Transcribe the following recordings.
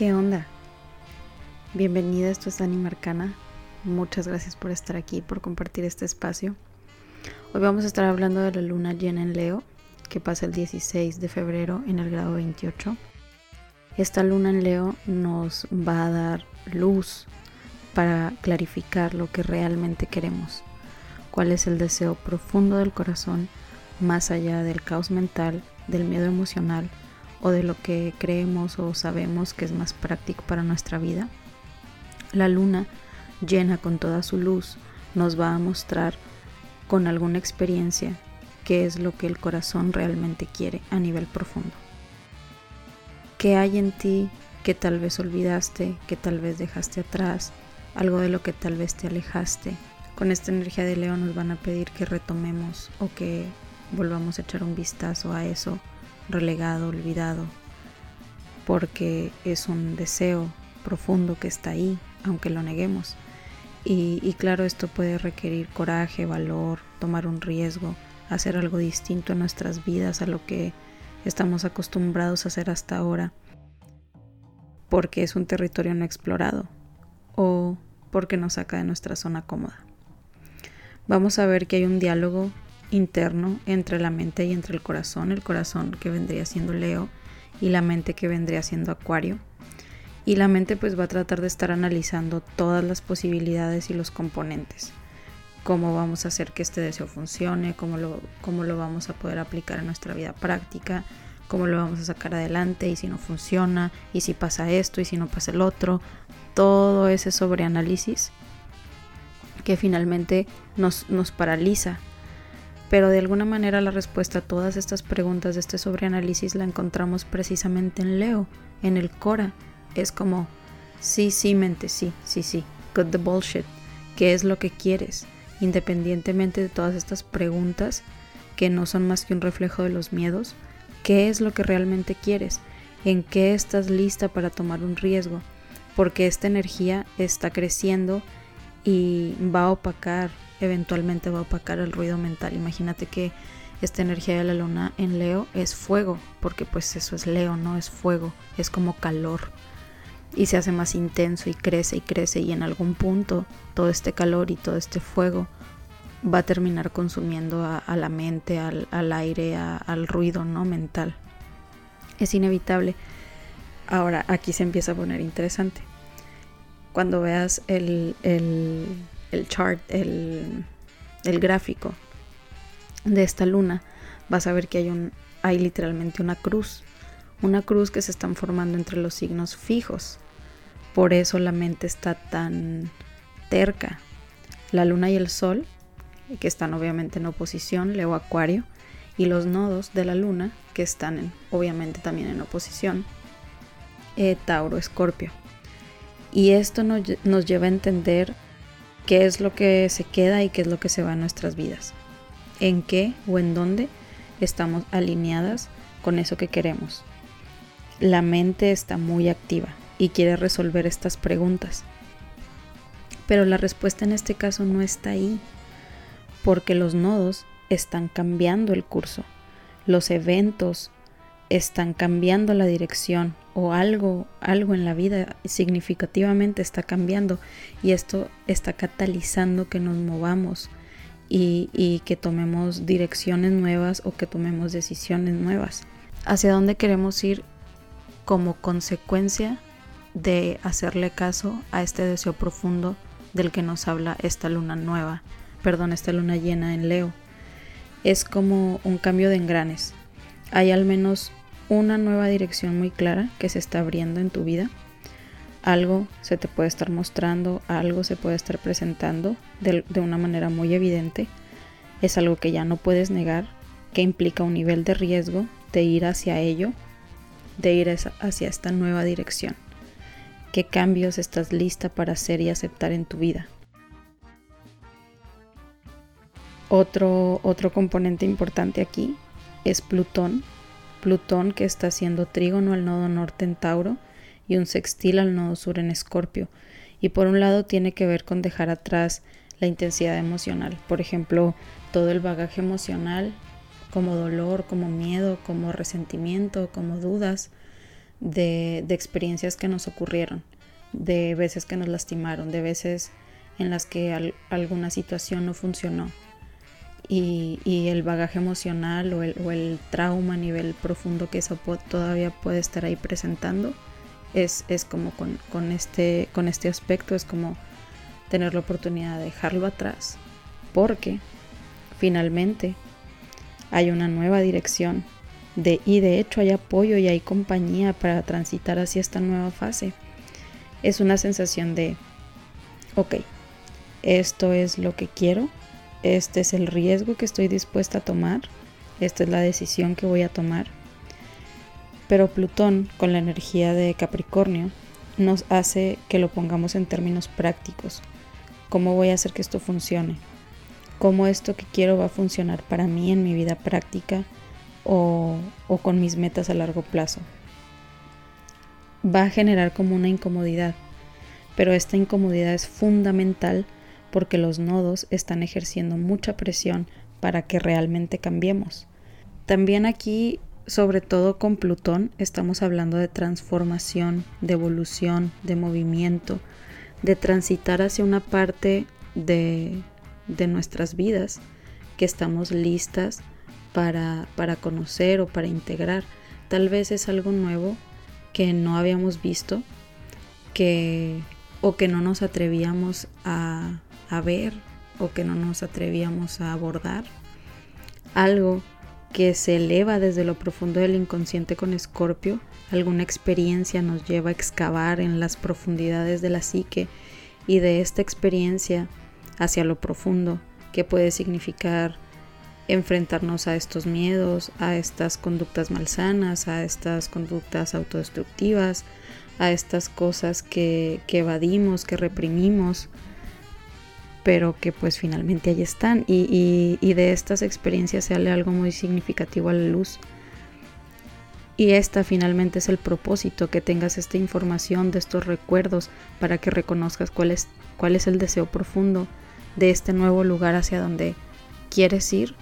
¿Qué onda? Bienvenida, esto es Anima Arcana. Muchas gracias por estar aquí, por compartir este espacio. Hoy vamos a estar hablando de la luna llena en Leo, que pasa el 16 de febrero en el grado 28. Esta luna en Leo nos va a dar luz para clarificar lo que realmente queremos, cuál es el deseo profundo del corazón, más allá del caos mental, del miedo emocional o de lo que creemos o sabemos que es más práctico para nuestra vida. La luna, llena con toda su luz, nos va a mostrar con alguna experiencia qué es lo que el corazón realmente quiere a nivel profundo. ¿Qué hay en ti que tal vez olvidaste, que tal vez dejaste atrás, algo de lo que tal vez te alejaste? Con esta energía de Leo nos van a pedir que retomemos o que volvamos a echar un vistazo a eso relegado, olvidado, porque es un deseo profundo que está ahí, aunque lo neguemos. Y, claro, esto puede requerir coraje, valor, tomar un riesgo, hacer algo distinto en nuestras vidas a lo que estamos acostumbrados a hacer hasta ahora, porque es un territorio no explorado o porque nos saca de nuestra zona cómoda. Vamos a ver que hay un diálogo interno entre la mente y entre el corazón, el corazón que vendría siendo Leo y la mente que vendría siendo Acuario y la mente pues va a tratar de estar analizando todas las posibilidades y los componentes. Cómo vamos a hacer que este deseo funcione, cómo lo, cómo lo vamos a poder aplicar en nuestra vida práctica, cómo lo vamos a sacar adelante y si no funciona, y si pasa esto y si no pasa el otro. Todo ese sobreanálisis que finalmente nos, nos paraliza. Pero de alguna manera la respuesta a todas estas preguntas de este sobreanálisis la encontramos precisamente en Leo, en el Cora, es como, sí, sí, mente, sí, sí, sí, cut the bullshit. ¿Qué es lo que quieres? Independientemente de todas estas preguntas que no son más que un reflejo de los miedos, ¿qué es lo que realmente quieres? ¿En qué estás lista para tomar un riesgo? Porque esta energía está creciendo y va a opacar, eventualmente va a opacar el ruido mental. Imagínate que esta energía de la luna en Leo es fuego, porque pues eso es Leo, no es fuego, es como calor y se hace más intenso y crece y crece y en algún punto todo este calor y todo este fuego va a terminar consumiendo a, la mente, al, aire, al ruido no mental. Es inevitable. Ahora aquí se empieza a poner interesante. Cuando veas el, el, el chart, el, el gráfico de esta luna, vas a ver que hay, un, hay literalmente una cruz una cruz que se están formando entre los signos fijos. Por eso la mente está tan terca. La luna y el sol, que están obviamente en oposición, Leo Acuario, y los nodos de la luna, que están obviamente también en oposición, eh, Tauro Escorpio. Y esto nos, nos lleva a entender qué es lo que se queda y qué es lo que se va en nuestras vidas. En qué o en dónde estamos alineadas con eso que queremos la mente está muy activa y quiere resolver estas preguntas. Pero la respuesta en este caso no está ahí, porque los nodos están cambiando el curso, los eventos están cambiando la dirección o algo, algo en la vida significativamente está cambiando y esto está catalizando que nos movamos y, y que tomemos direcciones nuevas o que tomemos decisiones nuevas. ¿Hacia dónde queremos ir? como consecuencia de hacerle caso a este deseo profundo del que nos habla esta luna nueva, perdón, esta luna llena en Leo. Es como un cambio de engranes. Hay al menos una nueva dirección muy clara que se está abriendo en tu vida. Algo se te puede estar mostrando, algo se puede estar presentando de, una manera muy evidente. Es algo que ya no puedes negar, que implica un nivel de riesgo de ir hacia ello de ir hacia esta nueva dirección? ¿Qué cambios estás lista para hacer y aceptar en tu vida? Otro, otro componente importante aquí es Plutón. Plutón que está haciendo trígono al nodo norte en Tauro y un sextil al nodo sur en Escorpio. Y por un lado tiene que ver con dejar atrás la intensidad emocional. Por ejemplo, todo el bagaje emocional como dolor, como miedo, como resentimiento, como dudas, de, de experiencias que nos ocurrieron, de veces que nos lastimaron, de veces en las que alguna situación no funcionó. Y, el bagaje emocional o el, trauma a nivel profundo que eso todavía puede estar ahí presentando es, es como con, con, este, con este aspecto, es como tener la oportunidad de dejarlo atrás, porque finalmente hay una nueva dirección de, y de hecho hay apoyo y hay compañía para transitar hacia esta nueva fase. Es una sensación de, ok, esto es lo que quiero, este es el riesgo que estoy dispuesta a tomar, esta es la decisión que voy a tomar. Pero Plutón, con la energía de Capricornio, nos hace que lo pongamos en términos prácticos. ¿Cómo voy a hacer que esto funcione? ¿Cómo esto que quiero va a funcionar para mí en mi vida práctica o, con mis metas a largo plazo? Va a generar como una incomodidad, pero esta incomodidad es fundamental porque los nodos están ejerciendo mucha presión para que realmente cambiemos. También aquí, sobre todo con Plutón, estamos hablando de transformación, de evolución, de movimiento, de transitar hacia una parte de, de nuestras vidas que estamos listas para, para conocer o para integrar. Tal vez es algo nuevo que no habíamos visto, que o que no nos atrevíamos a, a ver o que no nos atrevíamos a abordar. Algo que se eleva desde lo profundo del inconsciente con Escorpio, alguna experiencia nos lleva a excavar en las profundidades de la psique y de esta experiencia hacia lo profundo, que puede significar enfrentarnos a estos miedos, a estas conductas malsanas, a estas conductas autodestructivas, a estas cosas que, que evadimos, que reprimimos, pero que pues finalmente ahí están y, de estas experiencias sale algo muy significativo a la luz. Y esta finalmente es el propósito, que tengas esta información de estos recuerdos para que reconozcas cuál es, cuál es el deseo profundo de este nuevo lugar hacia donde quieres ir,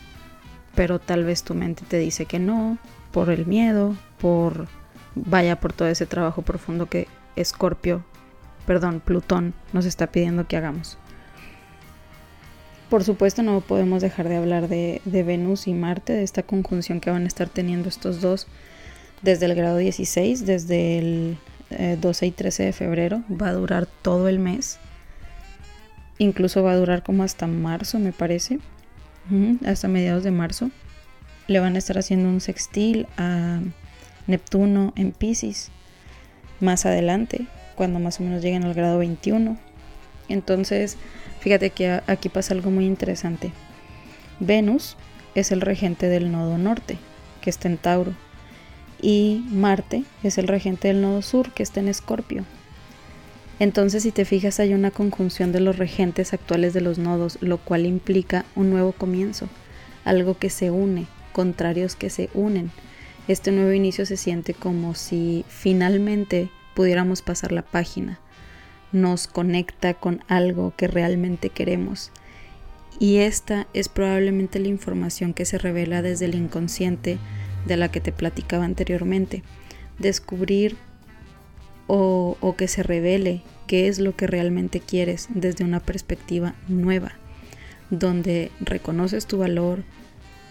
pero tal vez tu mente te dice que no, por el miedo, por vaya por todo ese trabajo profundo que Escorpio, perdón, Plutón nos está pidiendo que hagamos. Por supuesto no podemos dejar de hablar de, Venus y Marte, de esta conjunción que van a estar teniendo estos dos desde el grado 16, desde el 12 eh, y 13 de febrero. Va a durar todo el mes. Incluso va a durar como hasta marzo, me parece. hasta mediados de marzo. Le van a estar haciendo un sextil a Neptuno en Pisces más adelante, cuando más o menos lleguen al grado 21. Entonces, Fíjate que aquí pasa algo muy interesante. Venus es el regente del nodo norte, que está en Tauro, y Marte es el regente del nodo sur, que está en Escorpio. Entonces, si te fijas, hay una conjunción de los regentes actuales de los nodos, lo cual implica un nuevo comienzo, algo que se une, contrarios que se unen. Este nuevo inicio se siente como si finalmente pudiéramos pasar la página, nos conecta con algo que realmente queremos. Y esta es probablemente la información que se revela desde el inconsciente de la que te platicaba anteriormente. Descubrir o, o, que se revele qué es lo que realmente quieres desde una perspectiva nueva, donde reconoces tu valor,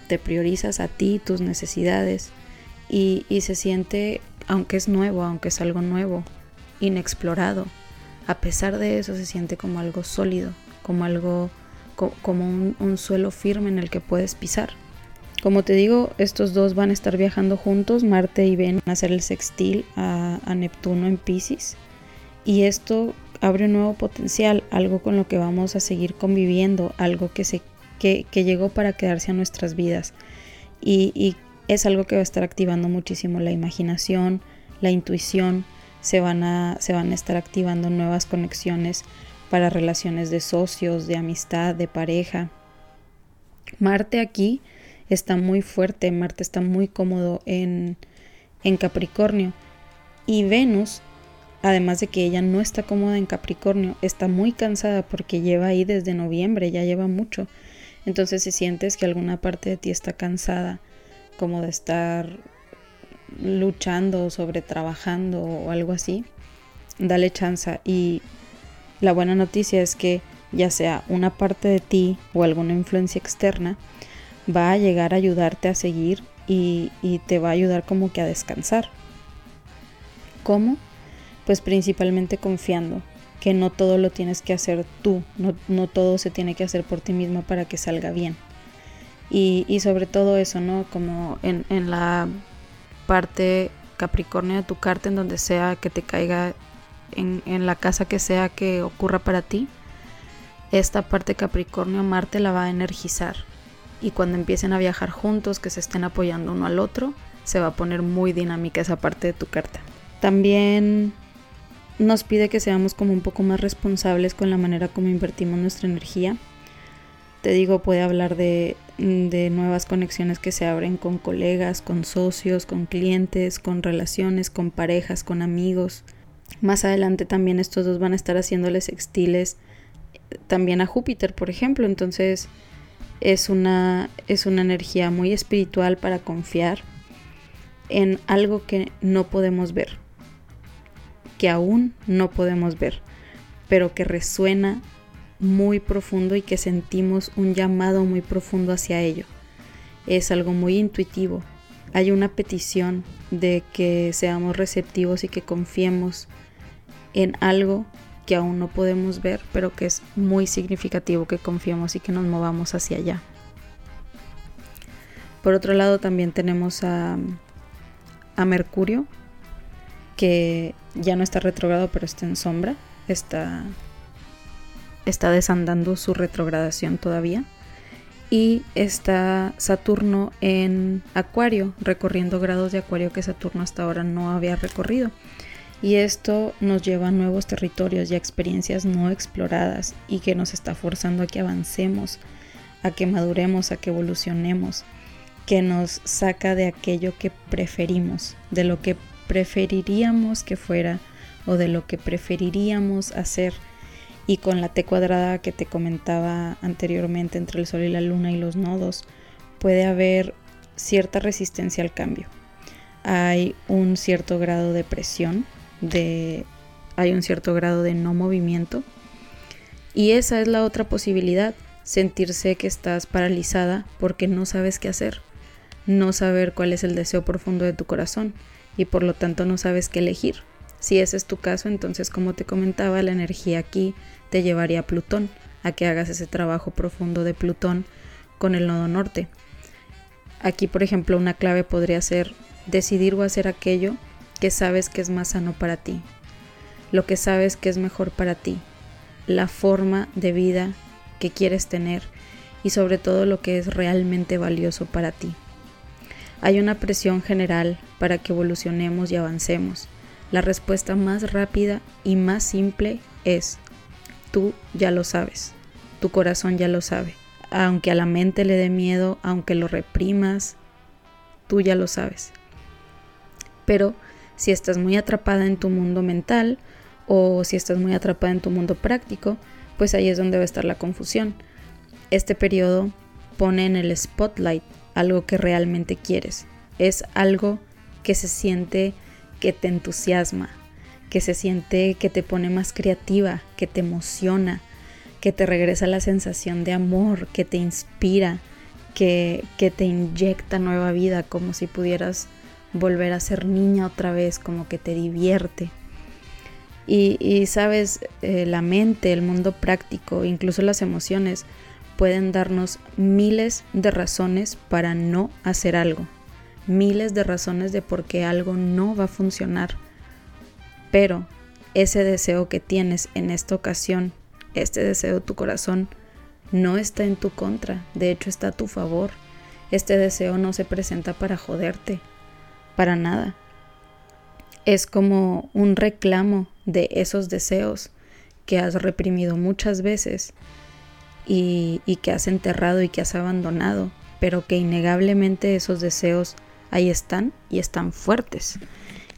te priorizas a ti, tus necesidades y, y se siente, aunque es nuevo, aunque es algo nuevo, inexplorado, a pesar de eso se siente como algo sólido, como algo, como un, suelo firme en el que puedes pisar. Como te digo, estos dos van a estar viajando juntos, Marte y Venus a hacer el sextil a, Neptuno en Pisces. Y esto abre un nuevo potencial, algo con lo que vamos a seguir conviviendo, algo que, se, que, llegó para quedarse a nuestras vidas. Y, y es algo que va a estar activando muchísimo la imaginación, la intuición, se van a, se van a estar activando nuevas conexiones para relaciones de socios, de amistad, de pareja. Marte aquí está muy fuerte, Marte está muy cómodo en, en Capricornio y Venus, además de que ella no está cómoda en Capricornio, está muy cansada porque lleva ahí desde noviembre, ya lleva mucho. Entonces si sientes que alguna parte de ti está cansada, como de estar luchando, sobre trabajando o algo así, dale chance. Y la buena noticia es que ya sea una parte de ti o alguna influencia externa, va a llegar a ayudarte a seguir y, te va a ayudar como que a descansar. ¿Cómo? Pues principalmente confiando que no todo lo tienes que hacer tú, no, todo se tiene que hacer por ti mismo para que salga bien. Y, sobre todo eso, ¿no? Como en, en la parte Capricornio de tu carta, en donde sea que te caiga, en, en la casa que sea que ocurra para ti, esta parte Capricornio Marte la va a energizar y cuando empiecen a viajar juntos, que se estén apoyando uno al otro, se va a poner muy dinámica esa parte de tu carta. También nos pide que seamos como un poco más responsables con la manera como invertimos nuestra energía. Te digo, puede hablar de, de nuevas conexiones que se abren con colegas, con socios, con clientes, con relaciones, con parejas, con amigos. Más adelante también estos dos van a estar haciéndoles sextiles también a Júpiter, por ejemplo. Entonces, es una, es una energía muy espiritual para confiar en algo que no podemos ver, que aún no podemos ver, pero que resuena muy profundo y que sentimos un llamado muy profundo hacia ello. Es algo muy intuitivo. Hay una petición de que seamos receptivos y que confiemos en algo que aún no podemos ver, pero que es muy significativo que confiemos y que nos movamos hacia allá. Por otro lado, también tenemos a, a Mercurio, que ya no está retrogrado, pero está en sombra. Está, está desandando su retrogradación todavía. Y está Saturno en Acuario, recorriendo grados de Acuario que Saturno hasta ahora no había recorrido y esto nos lleva a nuevos territorios y a experiencias no exploradas y que nos está forzando a que avancemos, a que maduremos, a que evolucionemos, que nos saca de aquello que preferimos, de lo que preferiríamos que fuera o de lo que preferiríamos hacer. Y con la T cuadrada que te comentaba anteriormente entre el Sol y la Luna y los nodos, puede haber cierta resistencia al cambio. Hay un cierto grado de presión de hay un cierto grado de no movimiento. Y esa es la otra posibilidad, sentirse que estás paralizada porque no sabes qué hacer, no saber cuál es el deseo profundo de tu corazón y por lo tanto no sabes qué elegir. Si ese es tu caso, entonces como te comentaba, la energía aquí te llevaría a Plutón, a que hagas ese trabajo profundo de Plutón con el nodo norte. Aquí, por ejemplo, una clave podría ser decidir o hacer aquello que sabes que es más sano para ti, lo que sabes que es mejor para ti, la forma de vida que quieres tener y sobre todo lo que es realmente valioso para ti. Hay una presión general para que evolucionemos y avancemos. La respuesta más rápida y más simple es, tú ya lo sabes, tu corazón ya lo sabe. Aunque a la mente le dé miedo, aunque lo reprimas, tú ya lo sabes. Pero si estás muy atrapada en tu mundo mental o si estás muy atrapada en tu mundo práctico, pues ahí es donde va a estar la confusión. Este periodo pone en el spotlight algo que realmente quieres. Es algo que se siente que te entusiasma, que se siente que te pone más creativa, que te emociona, que te regresa la sensación de amor, que te inspira, que, que te inyecta nueva vida, como si pudieras volver a ser niña otra vez, como que te divierte. Y, sabes, eh, la mente, el mundo práctico, incluso las emociones, pueden darnos miles de razones para no hacer algo, miles de razones de por qué algo no va a funcionar. Pero ese deseo que tienes en esta ocasión, este deseo de tu corazón, no está en tu contra, de hecho está a tu favor. Este deseo no se presenta para joderte, para nada. Es como un reclamo de esos deseos que has reprimido muchas veces y, que has enterrado y que has abandonado, pero que innegablemente esos deseos ahí están y están fuertes.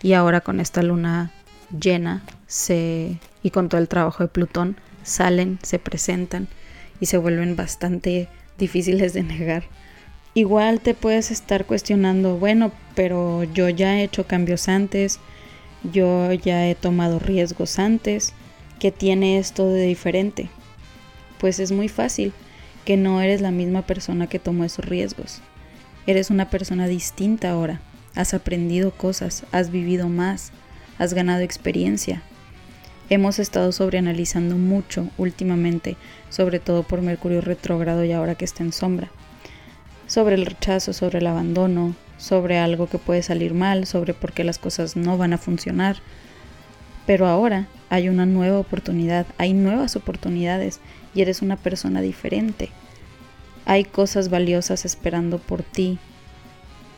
Y ahora con esta luna llena se, y con todo el trabajo de Plutón salen, se presentan y se vuelven bastante difíciles de negar Igual te puedes estar cuestionando, bueno, pero yo ya he hecho cambios antes, yo ya he tomado riesgos antes, ¿qué tiene esto de diferente? Pues es muy fácil que no eres la misma persona que tomó esos riesgos. Eres una persona distinta ahora. Has aprendido cosas, has vivido más, has ganado experiencia. Hemos estado sobreanalizando mucho últimamente, sobre todo por Mercurio retrógrado y ahora que está en sombra sobre el rechazo, sobre el abandono, sobre algo que puede salir mal, sobre por qué las cosas no van a funcionar. Pero ahora hay una nueva oportunidad, hay nuevas oportunidades y eres una persona diferente. Hay cosas valiosas esperando por ti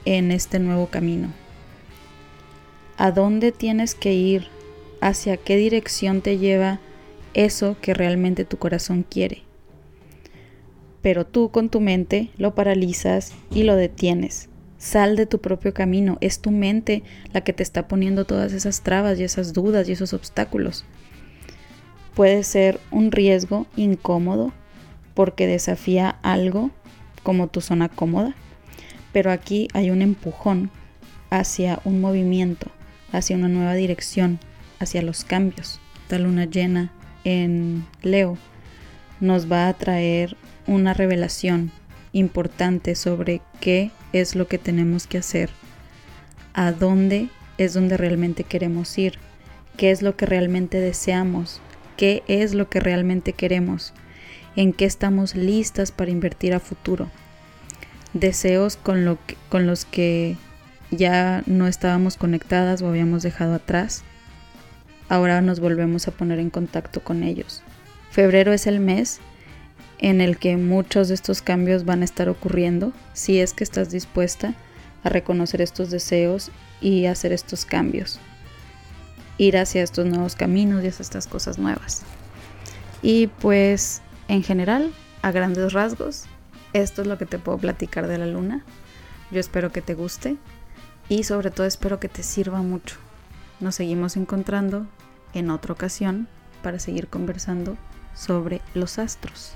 en este nuevo camino. ¿A dónde tienes que ir? ¿Hacia qué dirección te lleva eso que realmente tu corazón quiere? pero tú con tu mente lo paralizas y lo detienes. Sal de tu propio camino, es tu mente la que te está poniendo todas esas trabas y esas dudas y esos obstáculos. Puede ser un riesgo incómodo porque desafía algo como tu zona cómoda, pero aquí hay un empujón hacia un movimiento, hacia una nueva dirección, hacia los cambios. La luna llena en Leo nos va a traer una revelación importante sobre qué es lo que tenemos que hacer, a dónde es donde realmente queremos ir, qué es lo que realmente deseamos, qué es lo que realmente queremos, en qué estamos listas para invertir a futuro. Deseos con, lo con los que ya no estábamos conectadas o habíamos dejado atrás. Ahora nos volvemos a poner en contacto con ellos. Febrero es el mes en el que muchos de estos cambios van a estar ocurriendo si es que estás dispuesta a reconocer estos deseos y hacer estos cambios. Ir hacia estos nuevos caminos y hacia estas cosas nuevas. Y pues en general, a grandes rasgos, esto es lo que te puedo platicar de la luna. Yo espero que te guste y sobre todo espero que te sirva mucho. Nos seguimos encontrando en otra ocasión para seguir conversando sobre los astros.